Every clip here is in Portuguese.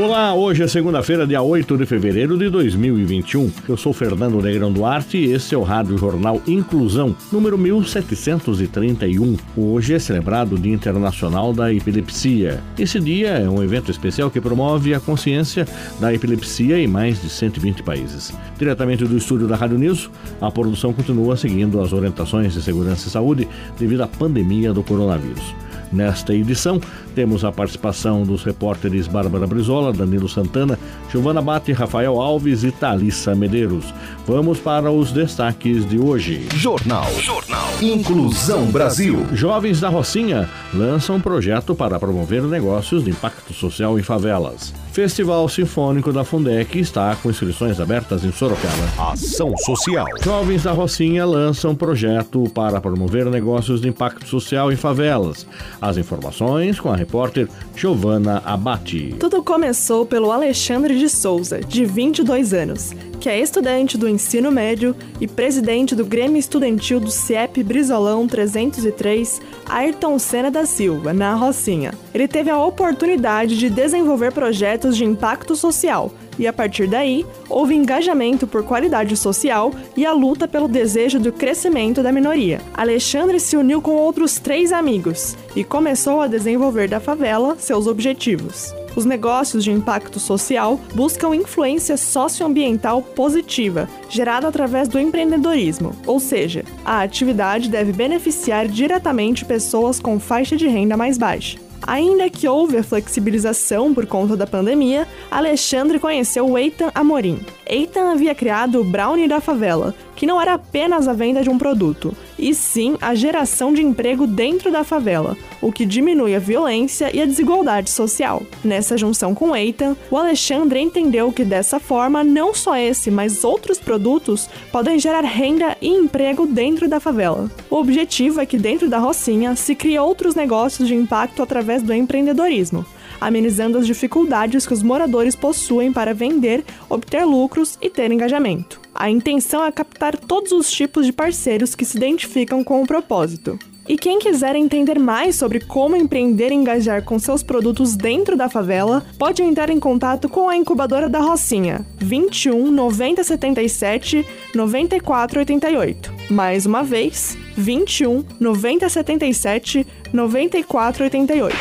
Olá, hoje é segunda-feira, dia 8 de fevereiro de 2021. Eu sou Fernando Negrão Duarte e esse é o Rádio Jornal Inclusão, número 1731. Hoje é celebrado o Dia Internacional da Epilepsia. Esse dia é um evento especial que promove a consciência da epilepsia em mais de 120 países. Diretamente do estúdio da Rádio News, a produção continua seguindo as orientações de segurança e saúde devido à pandemia do coronavírus. Nesta edição, temos a participação dos repórteres Bárbara Brizola, Danilo Santana, Giovana Bate, Rafael Alves e Thalissa Medeiros. Vamos para os destaques de hoje. Jornal. Jornal. Inclusão Brasil. Jovens da Rocinha lançam um projeto para promover negócios de impacto social em favelas. Festival Sinfônico da Fundec está com inscrições abertas em Sorocaba. Ação Social. Jovens da Rocinha lançam um projeto para promover negócios de impacto social em favelas. As informações com a repórter Giovana Abate. Tudo começou pelo Alexandre de Souza, de 22 anos, é estudante do ensino médio e presidente do Grêmio Estudantil do CIEP Brizolão 303, Ayrton Senna da Silva, na Rocinha. Ele teve a oportunidade de desenvolver projetos de impacto social e a partir daí houve engajamento por qualidade social e a luta pelo desejo do crescimento da minoria. Alexandre se uniu com outros três amigos e começou a desenvolver da favela seus objetivos. Os negócios de impacto social buscam influência socioambiental positiva, gerada através do empreendedorismo, ou seja, a atividade deve beneficiar diretamente pessoas com faixa de renda mais baixa. Ainda que houve a flexibilização por conta da pandemia, Alexandre conheceu Eitan Amorim. Eitan havia criado o Brownie da Favela, que não era apenas a venda de um produto, e sim a geração de emprego dentro da favela, o que diminui a violência e a desigualdade social. Nessa junção com Eitan, o Alexandre entendeu que dessa forma não só esse, mas outros produtos podem gerar renda e emprego dentro da favela. O objetivo é que dentro da Rocinha se crie outros negócios de impacto através do empreendedorismo amenizando as dificuldades que os moradores possuem para vender, obter lucros e ter engajamento. A intenção é captar todos os tipos de parceiros que se identificam com o propósito. E quem quiser entender mais sobre como empreender e engajar com seus produtos dentro da favela, pode entrar em contato com a incubadora da Rocinha, 21 90 77 94 88. Mais uma vez, 21 90 77 9488.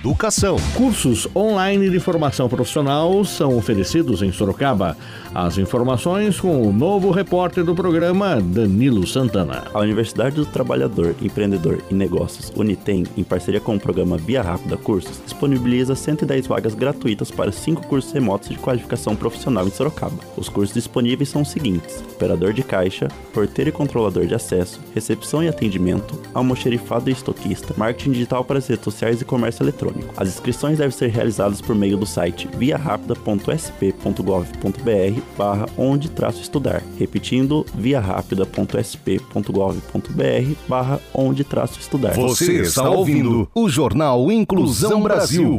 Educação. Cursos online de formação profissional são oferecidos em Sorocaba. As informações com o novo repórter do programa, Danilo Santana. A Universidade do Trabalhador, Empreendedor e Negócios, Unitem, em parceria com o programa Via Rápida Cursos, disponibiliza 110 vagas gratuitas para cinco cursos remotos de qualificação profissional em Sorocaba. Os cursos disponíveis são os seguintes: operador de caixa, porteiro e controlador de acesso, recepção e atendimento, almoxerifado e estoquista, marketing digital para as redes sociais e comércio eletrônico. As inscrições devem ser realizadas por meio do site viarapida.sp.gov.br barra onde traço estudar. Repetindo, viarapida.sp.gov.br barra onde traço estudar. Você está ouvindo o Jornal Inclusão Brasil.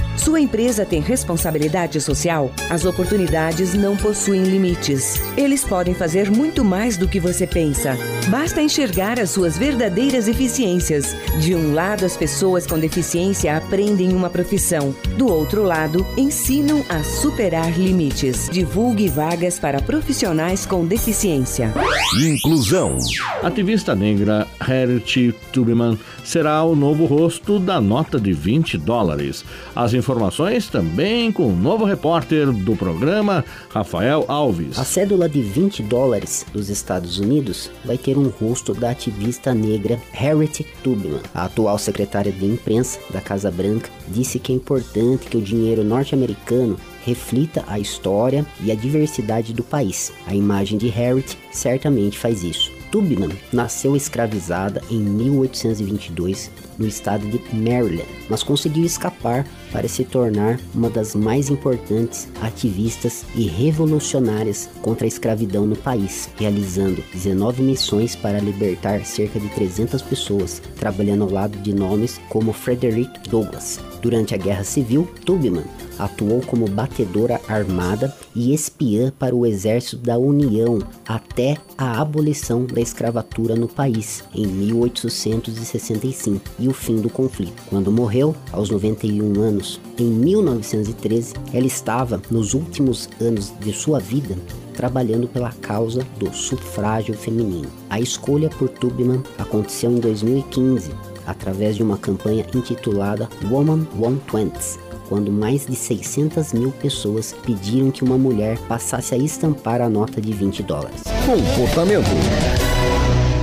Sua empresa tem responsabilidade social? As oportunidades não possuem limites. Eles podem fazer muito mais do que você pensa. Basta enxergar as suas verdadeiras eficiências. De um lado, as pessoas com deficiência aprendem uma profissão. Do outro lado, ensinam a superar limites. Divulgue vagas para profissionais com deficiência. Inclusão. Ativista negra Harriet Tubman será o novo rosto da nota de 20 dólares. As informações também com o novo repórter do programa, Rafael Alves. A cédula de 20 dólares dos Estados Unidos vai ter um rosto da ativista negra Harriet Tubman. A atual secretária de imprensa da Casa Branca disse que é importante que o dinheiro norte-americano reflita a história e a diversidade do país. A imagem de Harriet certamente faz isso. Tubman nasceu escravizada em 1822 no estado de Maryland, mas conseguiu escapar para se tornar uma das mais importantes ativistas e revolucionárias contra a escravidão no país, realizando 19 missões para libertar cerca de 300 pessoas, trabalhando ao lado de nomes como Frederick Douglass. Durante a Guerra Civil, Tubman atuou como batedora armada e espiã para o exército da União até a abolição da escravatura no país em 1865 e o fim do conflito. Quando morreu, aos 91 anos, em 1913, ela estava nos últimos anos de sua vida trabalhando pela causa do sufrágio feminino. A escolha por Tubman aconteceu em 2015, através de uma campanha intitulada Woman 120, quando mais de 600 mil pessoas pediram que uma mulher passasse a estampar a nota de 20 dólares. Comportamento.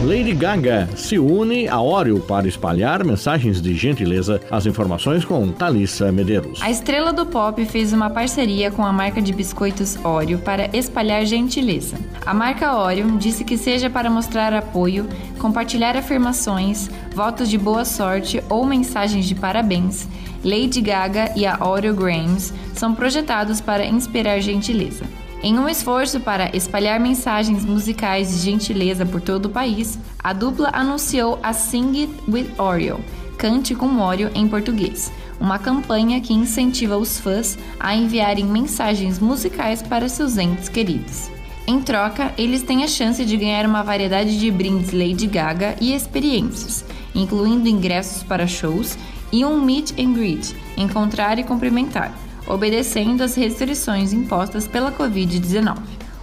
Lady Gaga se une a Oreo para espalhar mensagens de gentileza. As informações com Thalissa Medeiros. A estrela do pop fez uma parceria com a marca de biscoitos Oreo para espalhar gentileza. A marca Oreo disse que seja para mostrar apoio, compartilhar afirmações, votos de boa sorte ou mensagens de parabéns, Lady Gaga e a Oreo Grams são projetados para inspirar gentileza. Em um esforço para espalhar mensagens musicais de gentileza por todo o país, a dupla anunciou a Sing It With Oreo, Cante com Oreo em português, uma campanha que incentiva os fãs a enviarem mensagens musicais para seus entes queridos. Em troca, eles têm a chance de ganhar uma variedade de brindes Lady Gaga e experiências, incluindo ingressos para shows e um meet and greet, encontrar e cumprimentar obedecendo às restrições impostas pela Covid-19.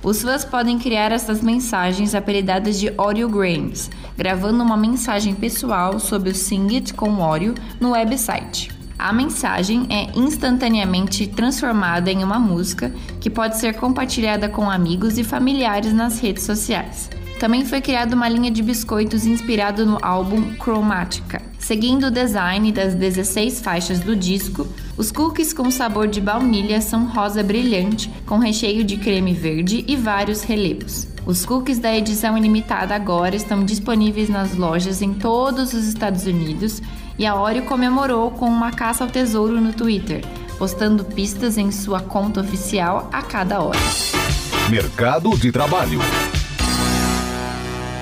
Os fãs podem criar essas mensagens apelidadas de Oreograms, gravando uma mensagem pessoal sobre o Sing It com Oreo no website. A mensagem é instantaneamente transformada em uma música que pode ser compartilhada com amigos e familiares nas redes sociais. Também foi criada uma linha de biscoitos inspirado no álbum Chromatica. Seguindo o design das 16 faixas do disco, os cookies com sabor de baunilha são rosa brilhante, com recheio de creme verde e vários relevos. Os cookies da edição ilimitada agora estão disponíveis nas lojas em todos os Estados Unidos e a Oreo comemorou com uma caça ao tesouro no Twitter, postando pistas em sua conta oficial a cada hora. Mercado de Trabalho.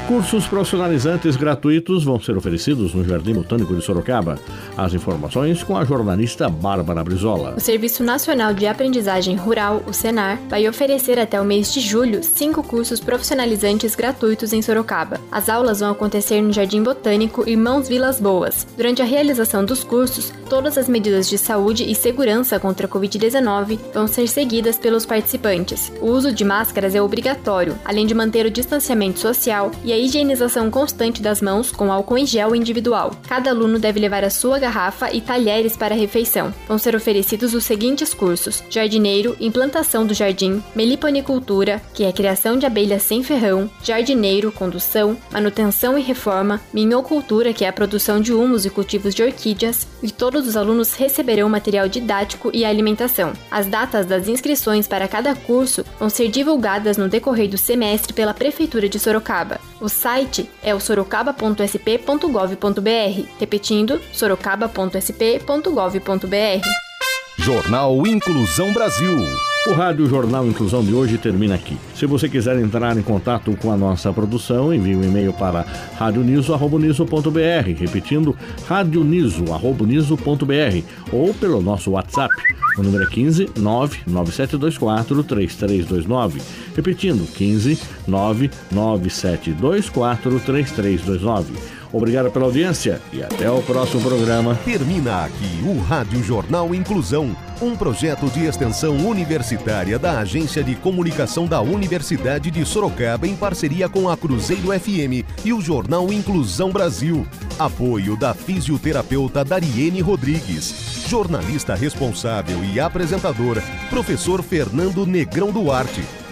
Cursos profissionalizantes gratuitos vão ser oferecidos no Jardim Botânico de Sorocaba. As informações com a jornalista Bárbara Brizola. O Serviço Nacional de Aprendizagem Rural, o Senar, vai oferecer até o mês de julho cinco cursos profissionalizantes gratuitos em Sorocaba. As aulas vão acontecer no Jardim Botânico Irmãos Vilas Boas. Durante a realização dos cursos, todas as medidas de saúde e segurança contra a Covid-19 vão ser seguidas pelos participantes. O uso de máscaras é obrigatório, além de manter o distanciamento social e a higienização constante das mãos com álcool em gel individual. Cada aluno deve levar a sua garrafa e talheres para a refeição. Vão ser oferecidos os seguintes cursos: jardineiro, implantação do jardim, meliponicultura, que é a criação de abelhas sem ferrão, jardineiro, condução, manutenção e reforma, minhocultura, que é a produção de humus e cultivos de orquídeas, e todos os alunos receberão material didático e alimentação. As datas das inscrições para cada curso vão ser divulgadas no decorrer do semestre pela Prefeitura de Sorocaba. O site é o sorocaba.sp.gov.br, repetindo, sorocaba.sp.gov.br. Jornal Inclusão Brasil. O Rádio Jornal Inclusão de hoje termina aqui. Se você quiser entrar em contato com a nossa produção, envie um e-mail para radioniso.br, repetindo radioniso.br ou pelo nosso WhatsApp. O número é 15 99724 3329. Repetindo, 15 99724 3329. Obrigado pela audiência e até o próximo programa. Termina aqui o Rádio Jornal Inclusão, um projeto de extensão universitária da Agência de Comunicação da Universidade de Sorocaba em parceria com a Cruzeiro FM e o Jornal Inclusão Brasil. Apoio da fisioterapeuta Dariene Rodrigues. Jornalista responsável e apresentador, professor Fernando Negrão Duarte.